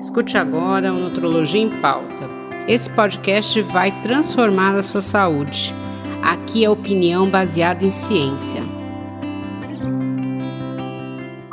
Escute agora o Nutrologia em Pauta. Esse podcast vai transformar a sua saúde. Aqui é opinião baseada em ciência.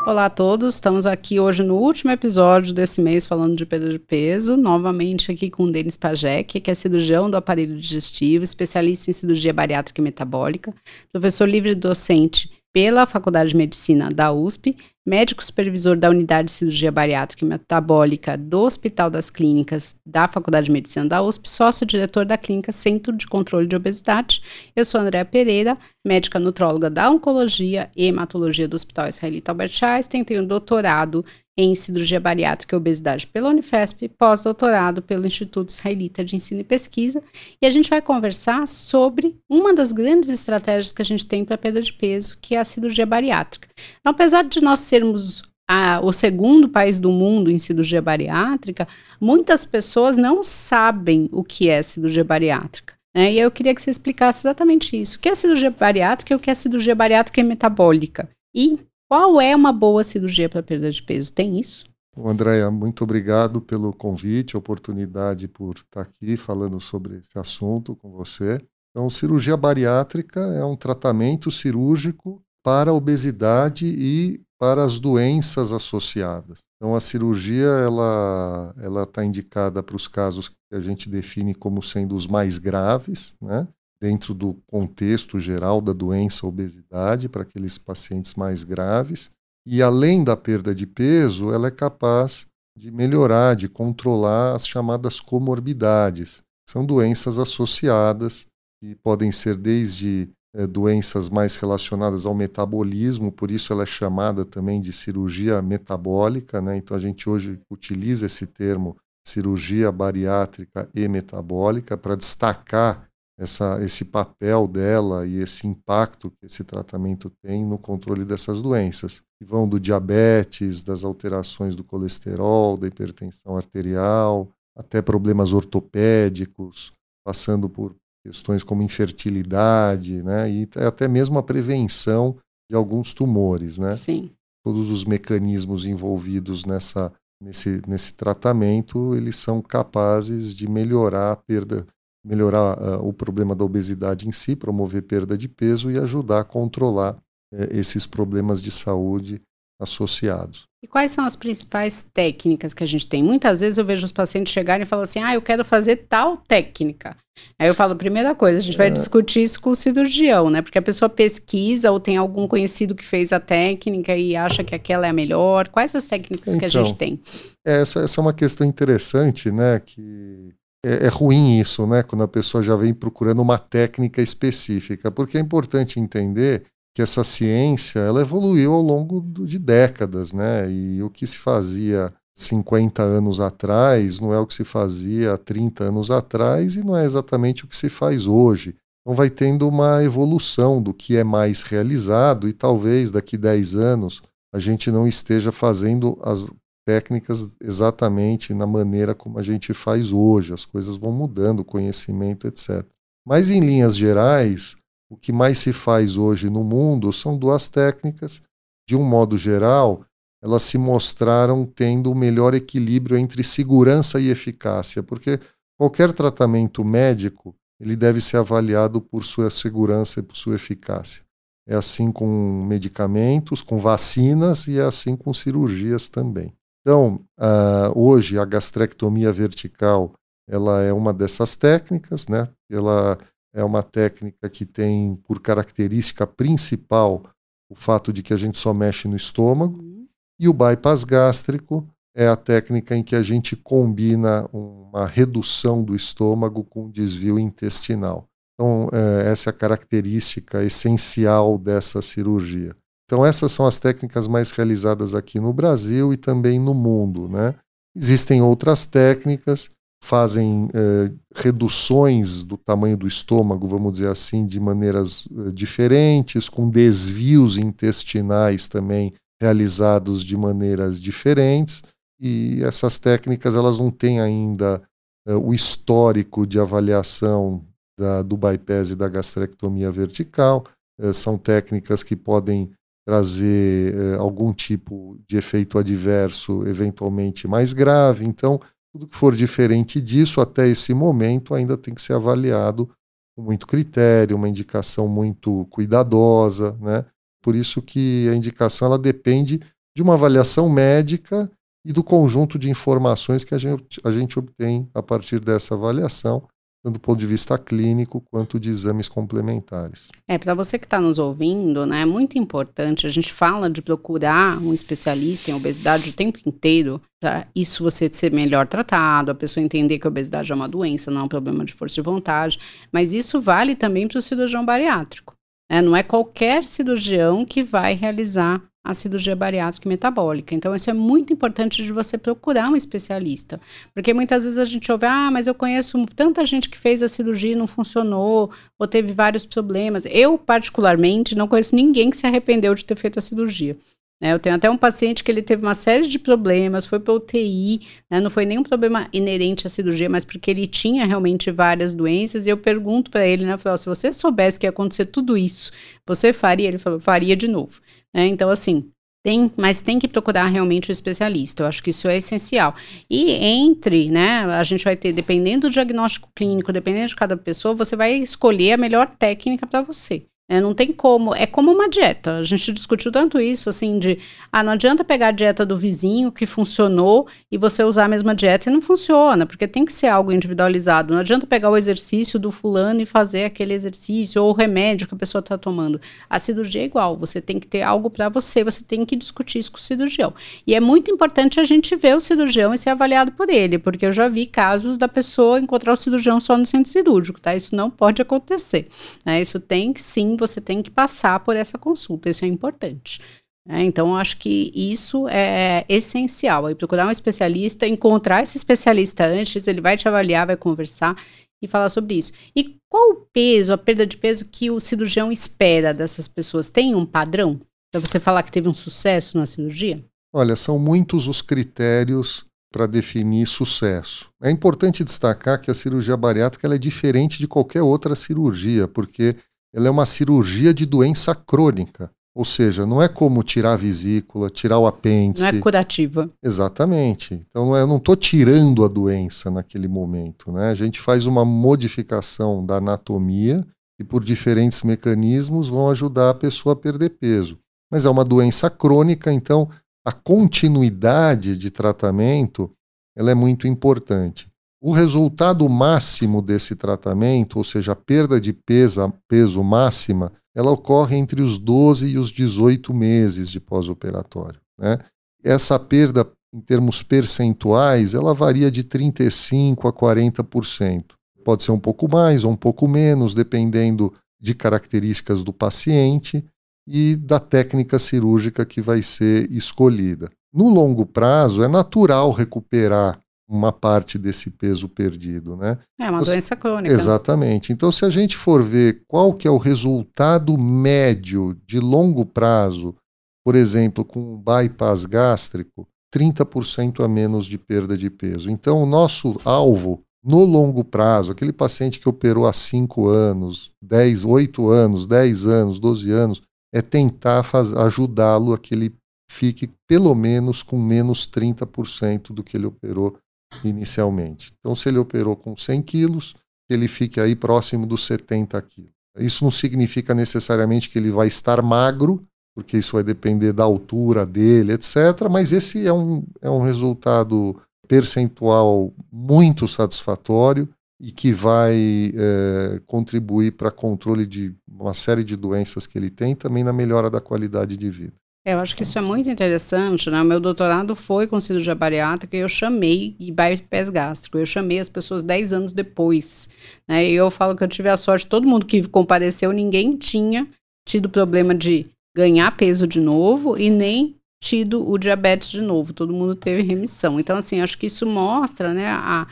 Olá a todos, estamos aqui hoje no último episódio desse mês falando de perda de peso, novamente aqui com o Denis Pajek, que é cirurgião do aparelho digestivo, especialista em cirurgia bariátrica e metabólica, professor livre docente pela Faculdade de Medicina da USP, médico supervisor da Unidade de Cirurgia Bariátrica e Metabólica do Hospital das Clínicas da Faculdade de Medicina da USP, sócio-diretor da Clínica Centro de Controle de Obesidade. Eu sou Andréa Pereira, médica nutróloga da Oncologia e Hematologia do Hospital Israelita Albert Einstein, tenho doutorado em cirurgia bariátrica e obesidade pela Unifesp, pós-doutorado pelo Instituto Israelita de Ensino e Pesquisa, e a gente vai conversar sobre uma das grandes estratégias que a gente tem para perda de peso, que é a cirurgia bariátrica. Então, apesar de nós sermos a, o segundo país do mundo em cirurgia bariátrica, muitas pessoas não sabem o que é cirurgia bariátrica. Né? E eu queria que você explicasse exatamente isso. O que é cirurgia bariátrica e o que é cirurgia bariátrica e metabólica? E qual é uma boa cirurgia para perda de peso? Tem isso? Bom, Andréia, muito obrigado pelo convite, oportunidade por estar aqui falando sobre esse assunto com você. Então, cirurgia bariátrica é um tratamento cirúrgico para a obesidade e para as doenças associadas. Então, a cirurgia ela ela está indicada para os casos que a gente define como sendo os mais graves, né? Dentro do contexto geral da doença obesidade para aqueles pacientes mais graves. E além da perda de peso, ela é capaz de melhorar, de controlar as chamadas comorbidades. São doenças associadas que podem ser desde é, doenças mais relacionadas ao metabolismo, por isso ela é chamada também de cirurgia metabólica, né? Então a gente hoje utiliza esse termo cirurgia bariátrica e metabólica para destacar essa, esse papel dela e esse impacto que esse tratamento tem no controle dessas doenças, que vão do diabetes, das alterações do colesterol, da hipertensão arterial, até problemas ortopédicos, passando por questões como infertilidade, né, e até mesmo a prevenção de alguns tumores, né? Sim. Todos os mecanismos envolvidos nessa nesse, nesse tratamento, eles são capazes de melhorar a perda melhorar uh, o problema da obesidade em si, promover perda de peso e ajudar a controlar uh, esses problemas de saúde associados. E quais são as principais técnicas que a gente tem? Muitas vezes eu vejo os pacientes chegarem e falam assim: ah, eu quero fazer tal técnica. Aí eu falo, primeira coisa, a gente vai é. discutir isso com o cirurgião, né? Porque a pessoa pesquisa ou tem algum conhecido que fez a técnica e acha que aquela é a melhor. Quais as técnicas então, que a gente então, tem? Essa, essa é uma questão interessante, né? Que é, é, ruim isso, né? Quando a pessoa já vem procurando uma técnica específica, porque é importante entender que essa ciência ela evoluiu ao longo de décadas, né? E o que se fazia 50 anos atrás não é o que se fazia 30 anos atrás e não é exatamente o que se faz hoje. Então vai tendo uma evolução do que é mais realizado e talvez daqui 10 anos a gente não esteja fazendo as técnicas exatamente na maneira como a gente faz hoje. As coisas vão mudando, o conhecimento, etc. Mas, em linhas gerais, o que mais se faz hoje no mundo são duas técnicas. De um modo geral, elas se mostraram tendo o melhor equilíbrio entre segurança e eficácia, porque qualquer tratamento médico ele deve ser avaliado por sua segurança e por sua eficácia. É assim com medicamentos, com vacinas e é assim com cirurgias também. Então, uh, hoje a gastrectomia vertical ela é uma dessas técnicas, né? Ela é uma técnica que tem por característica principal o fato de que a gente só mexe no estômago. Uhum. E o bypass gástrico é a técnica em que a gente combina uma redução do estômago com desvio intestinal. Então, é, essa é a característica essencial dessa cirurgia. Então, essas são as técnicas mais realizadas aqui no Brasil e também no mundo. Né? Existem outras técnicas, fazem eh, reduções do tamanho do estômago, vamos dizer assim, de maneiras eh, diferentes, com desvios intestinais também realizados de maneiras diferentes. E essas técnicas elas não têm ainda eh, o histórico de avaliação da, do bypass e da gastrectomia vertical. são técnicas que podem trazer eh, algum tipo de efeito adverso eventualmente mais grave. Então, tudo que for diferente disso até esse momento ainda tem que ser avaliado com muito critério, uma indicação muito cuidadosa, né? Por isso que a indicação ela depende de uma avaliação médica e do conjunto de informações que a gente, a gente obtém a partir dessa avaliação tanto do ponto de vista clínico quanto de exames complementares. É, para você que está nos ouvindo, né, é muito importante, a gente fala de procurar um especialista em obesidade o tempo inteiro, para isso você ser melhor tratado, a pessoa entender que a obesidade é uma doença, não é um problema de força de vontade, mas isso vale também para o cirurgião bariátrico. Né? Não é qualquer cirurgião que vai realizar a cirurgia bariátrica e metabólica. Então, isso é muito importante de você procurar um especialista. Porque muitas vezes a gente ouve, ah, mas eu conheço tanta gente que fez a cirurgia e não funcionou, ou teve vários problemas. Eu, particularmente, não conheço ninguém que se arrependeu de ter feito a cirurgia. Né? Eu tenho até um paciente que ele teve uma série de problemas, foi para UTI, né? não foi nenhum problema inerente à cirurgia, mas porque ele tinha realmente várias doenças. E eu pergunto para ele, né, se você soubesse que ia acontecer tudo isso, você faria? Ele falou, faria de novo. Né? Então, assim, tem, mas tem que procurar realmente o especialista. Eu acho que isso é essencial. E entre, né, a gente vai ter, dependendo do diagnóstico clínico, dependendo de cada pessoa, você vai escolher a melhor técnica para você. É, não tem como, é como uma dieta. A gente discutiu tanto isso, assim, de ah, não adianta pegar a dieta do vizinho que funcionou e você usar a mesma dieta e não funciona, porque tem que ser algo individualizado. Não adianta pegar o exercício do fulano e fazer aquele exercício, ou o remédio que a pessoa está tomando. A cirurgia é igual, você tem que ter algo para você, você tem que discutir isso com o cirurgião. E é muito importante a gente ver o cirurgião e ser avaliado por ele, porque eu já vi casos da pessoa encontrar o cirurgião só no centro cirúrgico, tá? Isso não pode acontecer. Né? Isso tem que sim você tem que passar por essa consulta, isso é importante. É, então, eu acho que isso é essencial. Aí, procurar um especialista, encontrar esse especialista antes, ele vai te avaliar, vai conversar e falar sobre isso. E qual o peso, a perda de peso que o cirurgião espera dessas pessoas? Tem um padrão para você falar que teve um sucesso na cirurgia? Olha, são muitos os critérios para definir sucesso. É importante destacar que a cirurgia bariátrica é diferente de qualquer outra cirurgia, porque ela é uma cirurgia de doença crônica. Ou seja, não é como tirar a vesícula, tirar o apêndice. Não é curativa. Exatamente. Então é, eu não estou tirando a doença naquele momento. Né? A gente faz uma modificação da anatomia e por diferentes mecanismos vão ajudar a pessoa a perder peso. Mas é uma doença crônica, então a continuidade de tratamento ela é muito importante. O resultado máximo desse tratamento, ou seja, a perda de peso, peso máxima, ela ocorre entre os 12 e os 18 meses de pós-operatório. Né? Essa perda, em termos percentuais, ela varia de 35% a 40%. Pode ser um pouco mais ou um pouco menos, dependendo de características do paciente e da técnica cirúrgica que vai ser escolhida. No longo prazo, é natural recuperar uma parte desse peso perdido, né? É uma então, doença crônica. Exatamente. Então, se a gente for ver qual que é o resultado médio de longo prazo, por exemplo, com um bypass gástrico, 30% a menos de perda de peso. Então, o nosso alvo no longo prazo, aquele paciente que operou há 5 anos, 10, 8 anos, 10 anos, 12 anos, é tentar ajudá-lo a que ele fique pelo menos com menos 30% do que ele operou inicialmente. Então, se ele operou com 100 quilos, ele fique aí próximo dos 70 quilos. Isso não significa necessariamente que ele vai estar magro, porque isso vai depender da altura dele, etc. Mas esse é um, é um resultado percentual muito satisfatório e que vai é, contribuir para controle de uma série de doenças que ele tem também na melhora da qualidade de vida. É, eu acho que isso é muito interessante, né? O meu doutorado foi com cirurgia bariátrica e eu chamei, e bypass gástrico, eu chamei as pessoas 10 anos depois, né? E eu falo que eu tive a sorte, todo mundo que compareceu, ninguém tinha tido problema de ganhar peso de novo e nem tido o diabetes de novo, todo mundo teve remissão. Então, assim, acho que isso mostra, né, a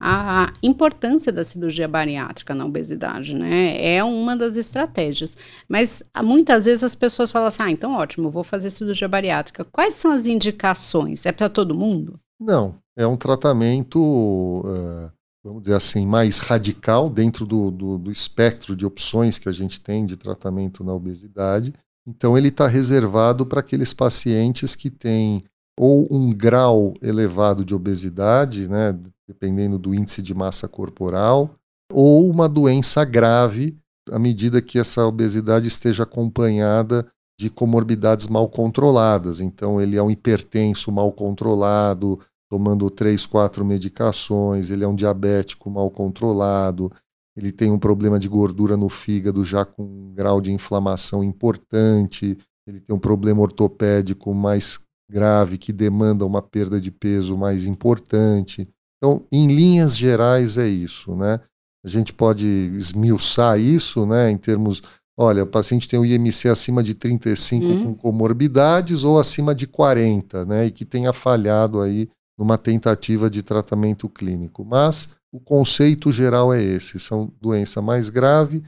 a importância da cirurgia bariátrica na obesidade, né? É uma das estratégias. Mas ah, muitas vezes as pessoas falam assim: ah, então ótimo, vou fazer cirurgia bariátrica. Quais são as indicações? É para todo mundo? Não, é um tratamento, uh, vamos dizer assim, mais radical dentro do, do, do espectro de opções que a gente tem de tratamento na obesidade. Então, ele está reservado para aqueles pacientes que têm ou um grau elevado de obesidade, né, dependendo do índice de massa corporal, ou uma doença grave, à medida que essa obesidade esteja acompanhada de comorbidades mal controladas. Então, ele é um hipertenso mal controlado, tomando três, quatro medicações, ele é um diabético mal controlado, ele tem um problema de gordura no fígado já com um grau de inflamação importante, ele tem um problema ortopédico mais grave que demanda uma perda de peso mais importante. Então, em linhas gerais é isso, né? A gente pode esmiuçar isso, né, em termos, olha, o paciente tem o IMC acima de 35 hum. com comorbidades ou acima de 40, né, e que tenha falhado aí numa tentativa de tratamento clínico. Mas o conceito geral é esse: são doença mais grave,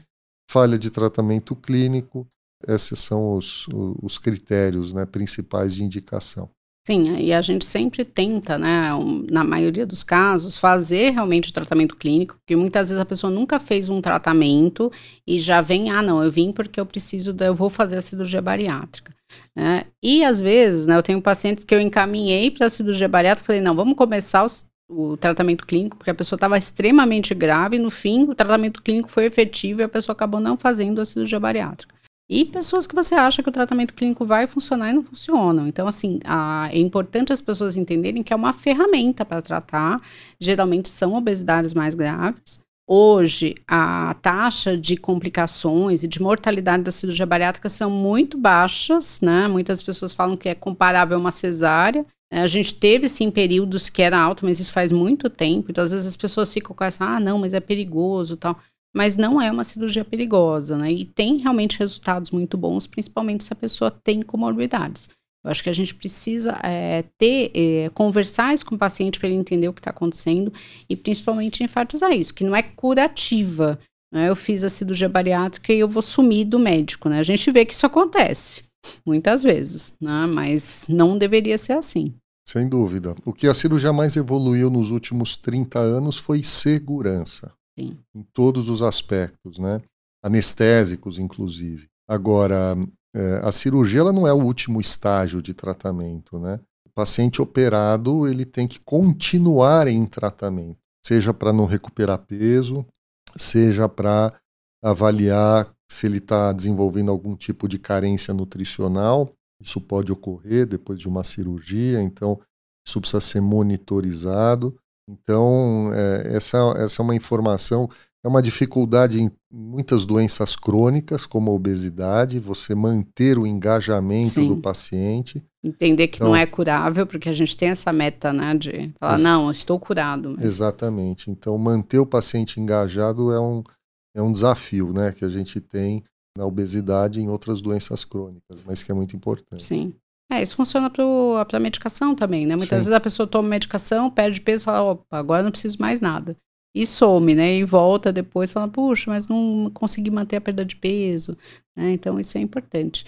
falha de tratamento clínico. Esses são os, os critérios né, principais de indicação. Sim, e a gente sempre tenta, né, na maioria dos casos, fazer realmente o tratamento clínico, porque muitas vezes a pessoa nunca fez um tratamento e já vem, ah, não, eu vim porque eu preciso, eu vou fazer a cirurgia bariátrica. Né? E às vezes, né, eu tenho pacientes que eu encaminhei para a cirurgia bariátrica, falei, não, vamos começar o tratamento clínico, porque a pessoa estava extremamente grave, e no fim o tratamento clínico foi efetivo e a pessoa acabou não fazendo a cirurgia bariátrica. E pessoas que você acha que o tratamento clínico vai funcionar e não funcionam. Então, assim, a, é importante as pessoas entenderem que é uma ferramenta para tratar. Geralmente são obesidades mais graves. Hoje, a taxa de complicações e de mortalidade da cirurgia bariátrica são muito baixas, né? Muitas pessoas falam que é comparável a uma cesárea. A gente teve sim períodos que era alto, mas isso faz muito tempo. Então, às vezes as pessoas ficam com essa, ah, não, mas é perigoso tal. Mas não é uma cirurgia perigosa, né? E tem realmente resultados muito bons, principalmente se a pessoa tem comorbidades. Eu acho que a gente precisa é, ter, é, conversar isso com o paciente para ele entender o que está acontecendo e principalmente enfatizar isso, que não é curativa. Né? Eu fiz a cirurgia bariátrica e eu vou sumir do médico, né? A gente vê que isso acontece muitas vezes, né? Mas não deveria ser assim. Sem dúvida. O que a cirurgia mais evoluiu nos últimos 30 anos foi segurança. Sim. Em todos os aspectos, né? Anestésicos, inclusive. Agora, é, a cirurgia ela não é o último estágio de tratamento, né? O paciente operado ele tem que continuar em tratamento, seja para não recuperar peso, seja para avaliar se ele está desenvolvendo algum tipo de carência nutricional isso pode ocorrer depois de uma cirurgia, então isso precisa ser monitorizado. Então, é, essa, essa é uma informação, é uma dificuldade em muitas doenças crônicas, como a obesidade, você manter o engajamento Sim. do paciente. Entender que então, não é curável, porque a gente tem essa meta, né, de falar, não, estou curado. Mas... Exatamente. Então, manter o paciente engajado é um, é um desafio, né, que a gente tem na obesidade e em outras doenças crônicas, mas que é muito importante. Sim. É, isso funciona para a medicação também, né? Muitas Sim. vezes a pessoa toma medicação, perde peso e fala, opa, agora não preciso mais nada. E some, né? E volta depois e fala, puxa, mas não consegui manter a perda de peso. Né? Então, isso é importante.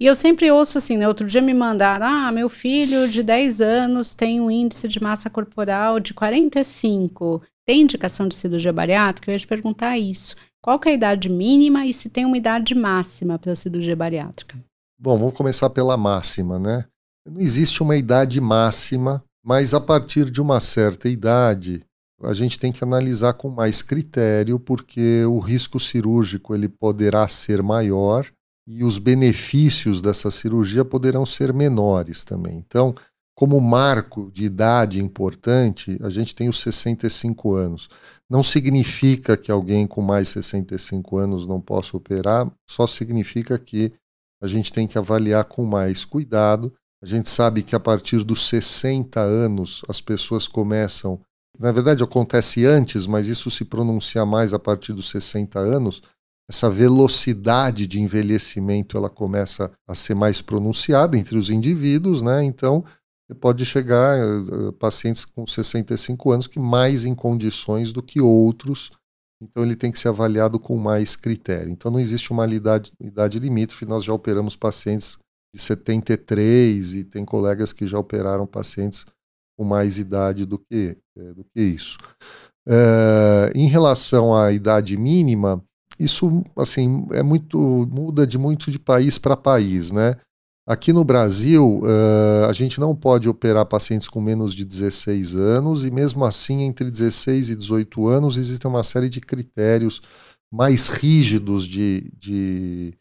E eu sempre ouço assim, né? Outro dia me mandaram, ah, meu filho de 10 anos tem um índice de massa corporal de 45. Tem indicação de cirurgia bariátrica? Eu ia te perguntar isso. Qual é a idade mínima e se tem uma idade máxima para a cirurgia bariátrica? Bom, vamos começar pela máxima, né? Não existe uma idade máxima, mas a partir de uma certa idade, a gente tem que analisar com mais critério, porque o risco cirúrgico ele poderá ser maior e os benefícios dessa cirurgia poderão ser menores também. Então, como marco de idade importante, a gente tem os 65 anos. Não significa que alguém com mais 65 anos não possa operar, só significa que a gente tem que avaliar com mais cuidado. A gente sabe que a partir dos 60 anos as pessoas começam. Na verdade, acontece antes, mas isso se pronuncia mais a partir dos 60 anos. Essa velocidade de envelhecimento ela começa a ser mais pronunciada entre os indivíduos, né? Então, pode chegar uh, pacientes com 65 anos que mais em condições do que outros, então ele tem que ser avaliado com mais critério. Então não existe uma idade, idade limítrofe, nós já operamos pacientes de 73 e tem colegas que já operaram pacientes com mais idade do que, é, do que isso. É, em relação à idade mínima, isso, assim, é muito muda de muito de país para país, né? Aqui no Brasil, uh, a gente não pode operar pacientes com menos de 16 anos, e mesmo assim, entre 16 e 18 anos, existem uma série de critérios mais rígidos de, de,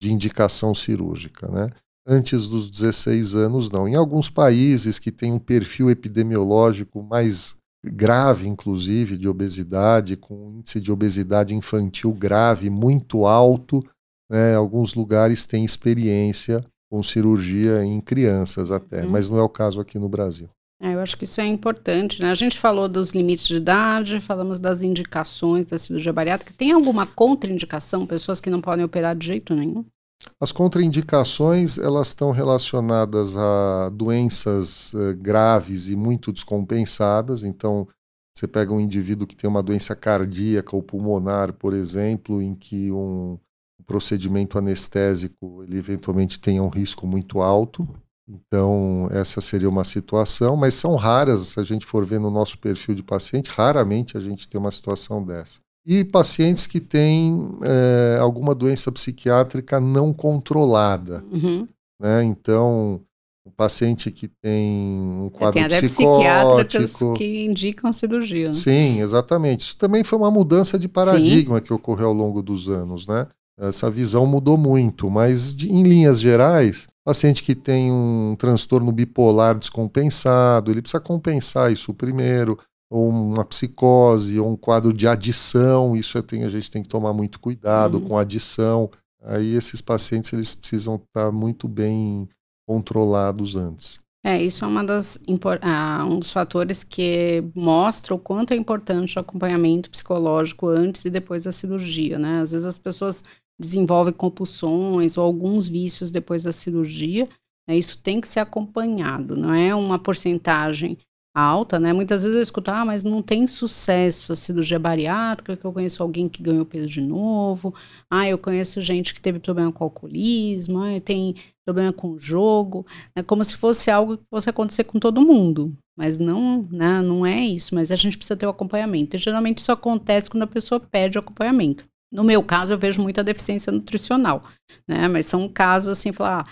de indicação cirúrgica. Né? Antes dos 16 anos, não. Em alguns países que têm um perfil epidemiológico mais grave, inclusive, de obesidade, com índice de obesidade infantil grave muito alto, né? alguns lugares têm experiência com cirurgia em crianças até, hum. mas não é o caso aqui no Brasil. É, eu acho que isso é importante, né? A gente falou dos limites de idade, falamos das indicações da cirurgia bariátrica. Tem alguma contraindicação, pessoas que não podem operar de jeito nenhum? As contraindicações, elas estão relacionadas a doenças uh, graves e muito descompensadas. Então, você pega um indivíduo que tem uma doença cardíaca ou pulmonar, por exemplo, em que um, procedimento anestésico ele eventualmente tenha um risco muito alto. Então, essa seria uma situação, mas são raras, se a gente for ver no nosso perfil de paciente, raramente a gente tem uma situação dessa. E pacientes que têm é, alguma doença psiquiátrica não controlada. Uhum. Né? Então, um paciente que tem um quadro tem até psicótico que indicam cirurgia. Né? Sim, exatamente. Isso também foi uma mudança de paradigma Sim. que ocorreu ao longo dos anos, né? Essa visão mudou muito, mas de, em linhas gerais, paciente que tem um transtorno bipolar descompensado, ele precisa compensar isso primeiro, ou uma psicose, ou um quadro de adição, isso tem, a gente tem que tomar muito cuidado uhum. com adição. Aí esses pacientes eles precisam estar muito bem controlados antes. É, isso é uma das, ah, um dos fatores que mostra o quanto é importante o acompanhamento psicológico antes e depois da cirurgia, né? Às vezes as pessoas desenvolve compulsões ou alguns vícios depois da cirurgia, né, isso tem que ser acompanhado, não é uma porcentagem alta, né? Muitas vezes eu escuto, ah, mas não tem sucesso a cirurgia bariátrica, que eu conheço alguém que ganhou peso de novo, ah, eu conheço gente que teve problema com alcoolismo, ah, tem problema com o jogo, é como se fosse algo que fosse acontecer com todo mundo, mas não, né, não é isso, mas a gente precisa ter o acompanhamento, e geralmente isso acontece quando a pessoa perde o acompanhamento. No meu caso, eu vejo muita deficiência nutricional, né? Mas são casos assim, falar, ah,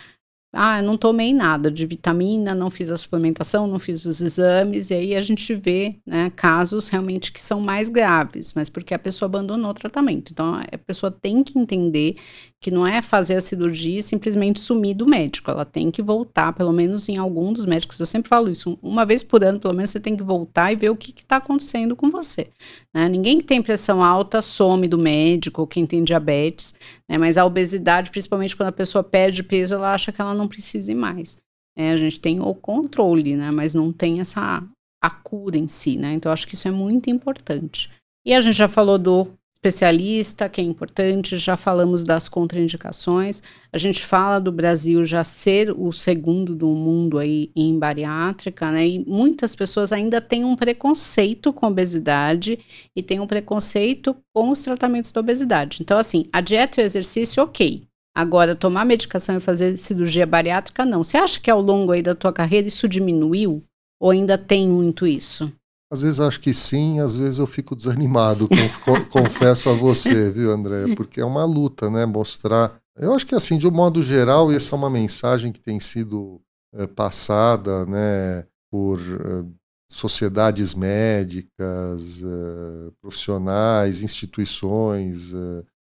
ah, não tomei nada de vitamina, não fiz a suplementação, não fiz os exames, e aí a gente vê né, casos realmente que são mais graves, mas porque a pessoa abandonou o tratamento. Então a pessoa tem que entender que não é fazer a cirurgia e simplesmente sumir do médico. Ela tem que voltar, pelo menos em algum dos médicos. Eu sempre falo isso, uma vez por ano, pelo menos você tem que voltar e ver o que está acontecendo com você. Né? Ninguém que tem pressão alta some do médico, ou quem tem diabetes, né? mas a obesidade, principalmente quando a pessoa perde peso, ela acha que ela não precisa mais. É, a gente tem o controle, né? mas não tem essa a cura em si. Né? Então, acho que isso é muito importante. E a gente já falou do especialista, que é importante, já falamos das contraindicações. A gente fala do Brasil já ser o segundo do mundo aí em bariátrica, né? E muitas pessoas ainda têm um preconceito com obesidade e têm um preconceito com os tratamentos da obesidade. Então, assim, a dieta e o exercício, ok. Agora, tomar medicação e fazer cirurgia bariátrica, não. Você acha que ao longo aí da tua carreira isso diminuiu? Ou ainda tem muito isso? Às vezes acho que sim, às vezes eu fico desanimado, confesso a você, viu, André? Porque é uma luta, né? Mostrar. Eu acho que, assim, de um modo geral, essa é uma mensagem que tem sido é, passada, né, por é, sociedades médicas, é, profissionais, instituições,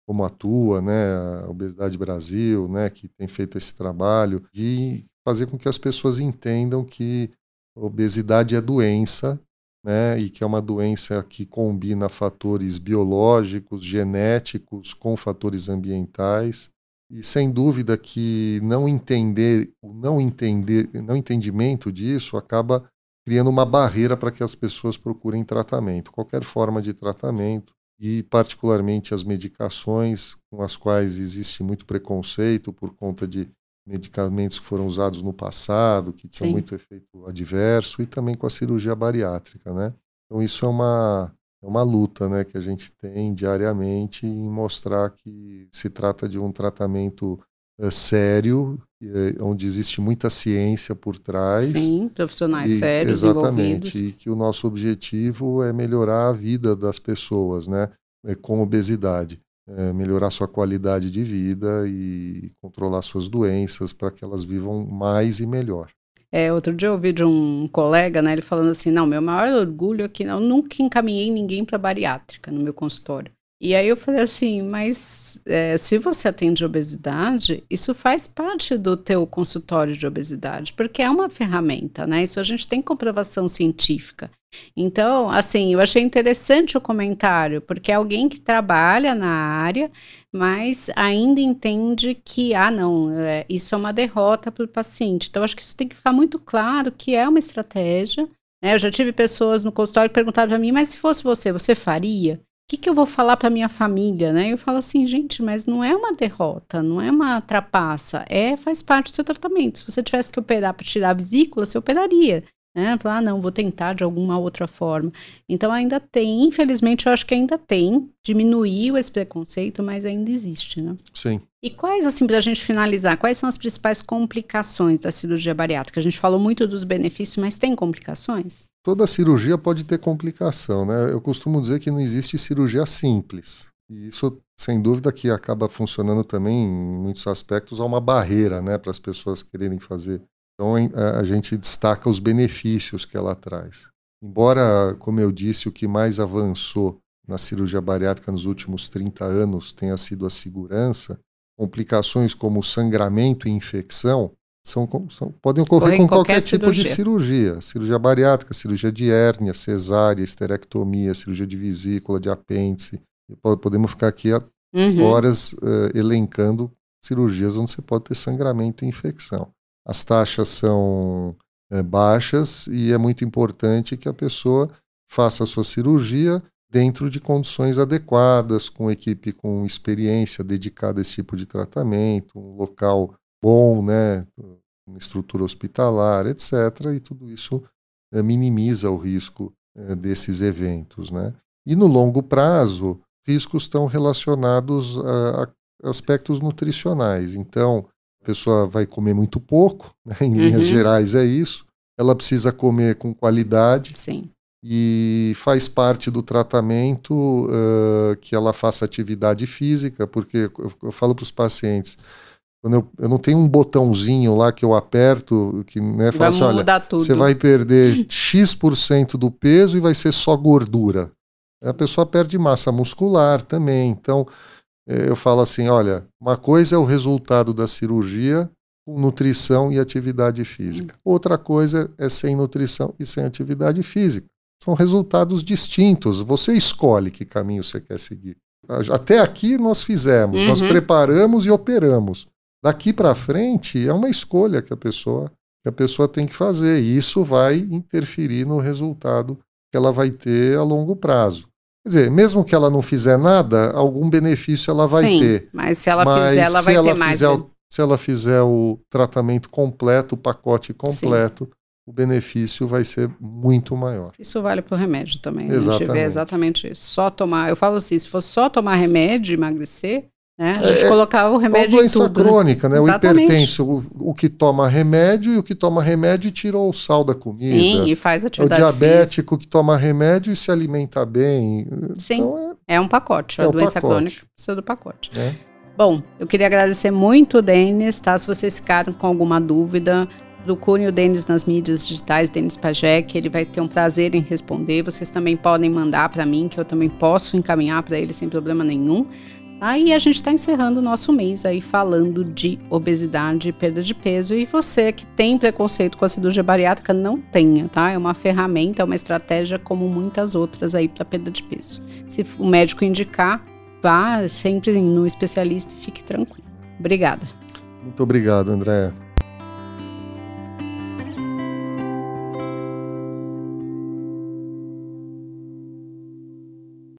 como a tua, né, a Obesidade Brasil, né, que tem feito esse trabalho de fazer com que as pessoas entendam que obesidade é doença né, e que é uma doença que combina fatores biológicos, genéticos com fatores ambientais. E sem dúvida que não entender, o não entender, não entendimento disso acaba criando uma barreira para que as pessoas procurem tratamento, qualquer forma de tratamento, e particularmente as medicações com as quais existe muito preconceito por conta de medicamentos que foram usados no passado, que tinham Sim. muito efeito adverso, e também com a cirurgia bariátrica, né? Então isso é uma, é uma luta, né, que a gente tem diariamente em mostrar que se trata de um tratamento é, sério, é, onde existe muita ciência por trás. Sim, profissionais e, sérios Exatamente, e que o nosso objetivo é melhorar a vida das pessoas, né, com obesidade. É, melhorar sua qualidade de vida e controlar suas doenças para que elas vivam mais e melhor. É, outro dia eu ouvi de um colega, né, ele falando assim, não, meu maior orgulho é que eu nunca encaminhei ninguém para bariátrica no meu consultório. E aí eu falei assim, mas é, se você atende obesidade, isso faz parte do teu consultório de obesidade, porque é uma ferramenta, né? Isso a gente tem comprovação científica. Então, assim, eu achei interessante o comentário, porque é alguém que trabalha na área, mas ainda entende que, ah, não, é, isso é uma derrota para o paciente. Então, acho que isso tem que ficar muito claro que é uma estratégia. Né? Eu já tive pessoas no consultório que perguntavam para mim, mas se fosse você, você faria? Que, que eu vou falar para minha família, né? Eu falo assim, gente, mas não é uma derrota, não é uma trapaça, é faz parte do seu tratamento. Se você tivesse que operar para tirar a vesícula, você operaria. Né? Falar, ah, não, vou tentar de alguma outra forma. Então ainda tem, infelizmente, eu acho que ainda tem, diminuiu esse preconceito, mas ainda existe, né? Sim. E quais, assim, para a gente finalizar, quais são as principais complicações da cirurgia bariátrica? A gente falou muito dos benefícios, mas tem complicações? Toda cirurgia pode ter complicação, né? Eu costumo dizer que não existe cirurgia simples. E isso, sem dúvida, que acaba funcionando também, em muitos aspectos, há uma barreira, né, para as pessoas quererem fazer. Então, a gente destaca os benefícios que ela traz. Embora, como eu disse, o que mais avançou na cirurgia bariátrica nos últimos 30 anos tenha sido a segurança, complicações como sangramento e infecção são, são, podem ocorrer com qualquer, qualquer tipo cirurgia. de cirurgia. Cirurgia bariátrica, cirurgia de hérnia, cesárea, esterectomia, cirurgia de vesícula, de apêndice. Podemos ficar aqui uhum. horas uh, elencando cirurgias onde você pode ter sangramento e infecção. As taxas são uh, baixas e é muito importante que a pessoa faça a sua cirurgia dentro de condições adequadas, com equipe com experiência dedicada a esse tipo de tratamento, um local bom, né, uma estrutura hospitalar, etc. E tudo isso é, minimiza o risco é, desses eventos, né? E no longo prazo, riscos estão relacionados a, a aspectos nutricionais. Então, a pessoa vai comer muito pouco, né? em linhas uhum. gerais é isso. Ela precisa comer com qualidade. Sim. E faz parte do tratamento uh, que ela faça atividade física, porque eu, eu falo para os pacientes, quando eu, eu não tenho um botãozinho lá que eu aperto, que né, fala assim, olha, tudo. você vai perder X% do peso e vai ser só gordura. A pessoa perde massa muscular também. Então, eu falo assim, olha, uma coisa é o resultado da cirurgia com nutrição e atividade física. Outra coisa é sem nutrição e sem atividade física. São resultados distintos. Você escolhe que caminho você quer seguir. Até aqui nós fizemos, uhum. nós preparamos e operamos. Daqui para frente é uma escolha que a pessoa que a pessoa tem que fazer e isso vai interferir no resultado que ela vai ter a longo prazo. Quer dizer, mesmo que ela não fizer nada, algum benefício ela vai Sim, ter. Mas se ela mas fizer, ela vai ela ter mais. O, se ela fizer o tratamento completo, o pacote completo, Sim. o benefício vai ser muito maior. Isso vale para o remédio também. Exatamente. A gente vê exatamente isso. Só tomar, eu falo assim, se for só tomar remédio e emagrecer, né? A gente é, colocava o remédio é uma doença tudo, né? crônica, né? né? O hipertenso, o, o, que toma remédio e o que toma remédio tirou o sal da comida. Sim, e faz atividade O diabético física. que toma remédio e se alimenta bem. Sim, então é, é, um pacote. É a doença pacote. crônica precisa do pacote. É. Bom, eu queria agradecer muito o Denis, tá? Se vocês ficaram com alguma dúvida, procurem o Denis nas mídias digitais, Denis Pajek, ele vai ter um prazer em responder. Vocês também podem mandar para mim, que eu também posso encaminhar para ele sem problema nenhum. Aí a gente está encerrando o nosso mês aí falando de obesidade e perda de peso. E você que tem preconceito com a cirurgia bariátrica, não tenha, tá? É uma ferramenta, é uma estratégia como muitas outras aí para perda de peso. Se o médico indicar, vá sempre no especialista e fique tranquilo. Obrigada. Muito obrigado, André.